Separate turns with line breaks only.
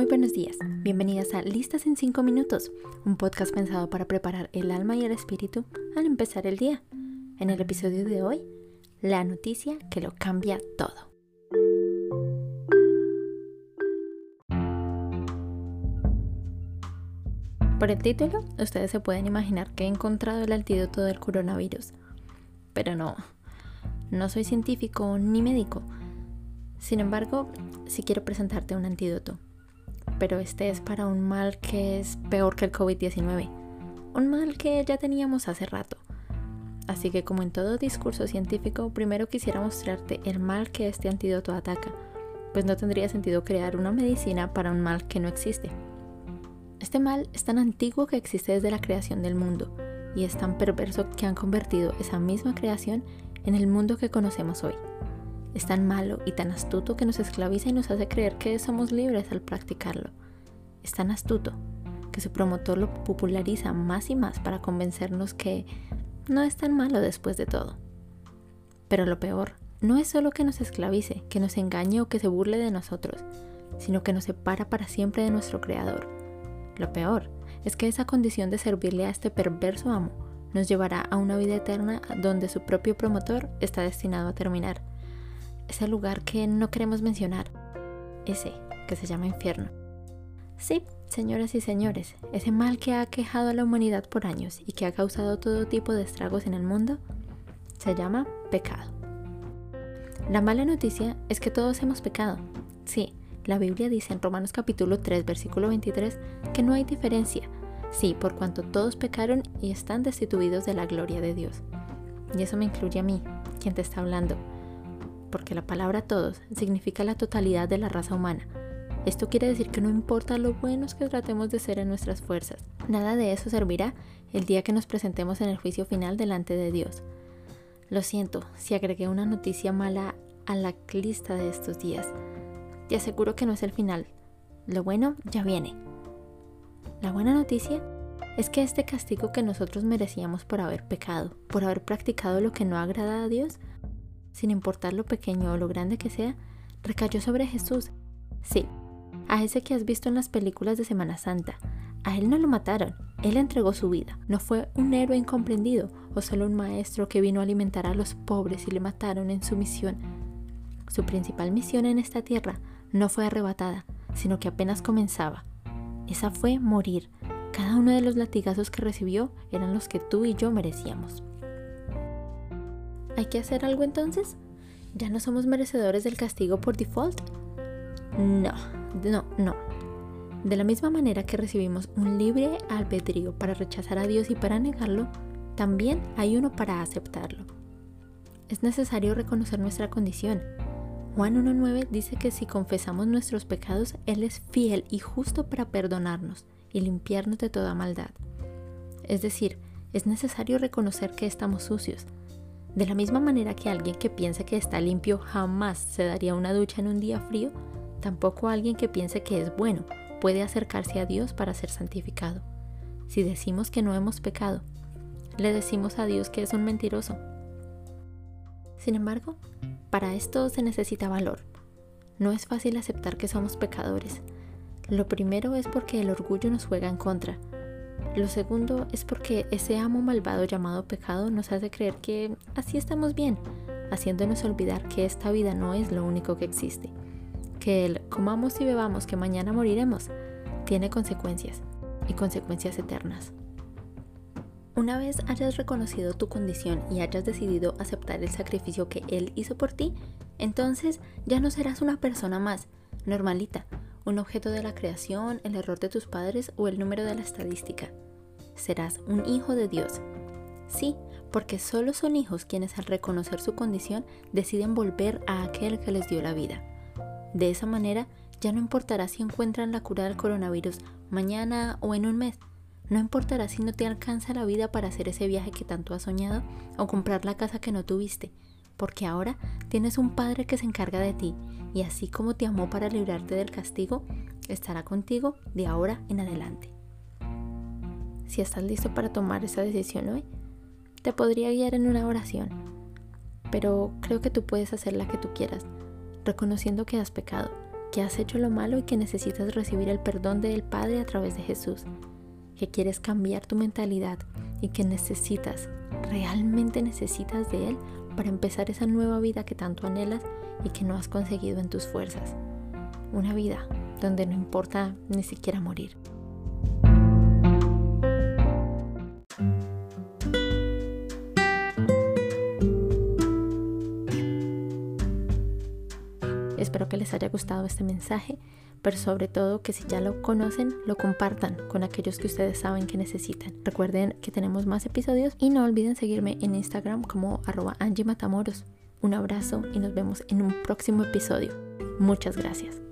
Muy buenos días, bienvenidas a Listas en 5 minutos, un podcast pensado para preparar el alma y el espíritu al empezar el día. En el episodio de hoy, la noticia que lo cambia todo. Por el título, ustedes se pueden imaginar que he encontrado el antídoto del coronavirus. Pero no, no soy científico ni médico. Sin embargo, sí quiero presentarte un antídoto. Pero este es para un mal que es peor que el COVID-19. Un mal que ya teníamos hace rato. Así que como en todo discurso científico, primero quisiera mostrarte el mal que este antídoto ataca, pues no tendría sentido crear una medicina para un mal que no existe. Este mal es tan antiguo que existe desde la creación del mundo y es tan perverso que han convertido esa misma creación en el mundo que conocemos hoy. Es tan malo y tan astuto que nos esclaviza y nos hace creer que somos libres al practicarlo. Es tan astuto que su promotor lo populariza más y más para convencernos que no es tan malo después de todo. Pero lo peor no es solo que nos esclavice, que nos engañe o que se burle de nosotros, sino que nos separa para siempre de nuestro Creador lo peor es que esa condición de servirle a este perverso amo nos llevará a una vida eterna donde su propio promotor está destinado a terminar. Ese lugar que no queremos mencionar. Ese que se llama infierno. Sí, señoras y señores, ese mal que ha quejado a la humanidad por años y que ha causado todo tipo de estragos en el mundo, se llama pecado. La mala noticia es que todos hemos pecado. Sí, la Biblia dice en Romanos capítulo 3, versículo 23, que no hay diferencia, sí, por cuanto todos pecaron y están destituidos de la gloria de Dios. Y eso me incluye a mí, quien te está hablando, porque la palabra todos significa la totalidad de la raza humana. Esto quiere decir que no importa lo buenos que tratemos de ser en nuestras fuerzas, nada de eso servirá el día que nos presentemos en el juicio final delante de Dios. Lo siento si agregué una noticia mala a la lista de estos días. Te aseguro que no es el final. Lo bueno ya viene. La buena noticia es que este castigo que nosotros merecíamos por haber pecado, por haber practicado lo que no agrada a Dios, sin importar lo pequeño o lo grande que sea, recayó sobre Jesús. Sí, a ese que has visto en las películas de Semana Santa. A él no lo mataron, él entregó su vida. No fue un héroe incomprendido o solo un maestro que vino a alimentar a los pobres y le mataron en su misión. Su principal misión en esta tierra no fue arrebatada, sino que apenas comenzaba. Esa fue morir. Cada uno de los latigazos que recibió eran los que tú y yo merecíamos. ¿Hay que hacer algo entonces? ¿Ya no somos merecedores del castigo por default? No, no, no. De la misma manera que recibimos un libre albedrío para rechazar a Dios y para negarlo, también hay uno para aceptarlo. Es necesario reconocer nuestra condición Juan 1.9 dice que si confesamos nuestros pecados, Él es fiel y justo para perdonarnos y limpiarnos de toda maldad. Es decir, es necesario reconocer que estamos sucios. De la misma manera que alguien que piense que está limpio jamás se daría una ducha en un día frío, tampoco alguien que piense que es bueno puede acercarse a Dios para ser santificado. Si decimos que no hemos pecado, le decimos a Dios que es un mentiroso. Sin embargo, para esto se necesita valor. No es fácil aceptar que somos pecadores. Lo primero es porque el orgullo nos juega en contra. Lo segundo es porque ese amo malvado llamado pecado nos hace creer que así estamos bien, haciéndonos olvidar que esta vida no es lo único que existe, que el comamos y bebamos que mañana moriremos tiene consecuencias y consecuencias eternas. Una vez hayas reconocido tu condición y hayas decidido aceptar el sacrificio que Él hizo por ti, entonces ya no serás una persona más, normalita, un objeto de la creación, el error de tus padres o el número de la estadística. Serás un hijo de Dios. Sí, porque solo son hijos quienes al reconocer su condición deciden volver a aquel que les dio la vida. De esa manera, ya no importará si encuentran la cura del coronavirus mañana o en un mes, no importará si no te alcanza la vida para hacer ese viaje que tanto has soñado o comprar la casa que no tuviste, porque ahora tienes un Padre que se encarga de ti y así como te amó para librarte del castigo, estará contigo de ahora en adelante. Si estás listo para tomar esa decisión hoy, te podría guiar en una oración, pero creo que tú puedes hacer la que tú quieras, reconociendo que has pecado, que has hecho lo malo y que necesitas recibir el perdón del Padre a través de Jesús, que quieres cambiar tu mentalidad y que necesitas, realmente necesitas de Él para empezar esa nueva vida que tanto anhelas y que no has conseguido en tus fuerzas. Una vida donde no importa ni siquiera morir. Espero que les haya gustado este mensaje, pero sobre todo que si ya lo conocen, lo compartan con aquellos que ustedes saben que necesitan. Recuerden que tenemos más episodios y no olviden seguirme en Instagram como arroba Angie Matamoros. Un abrazo y nos vemos en un próximo episodio. Muchas gracias.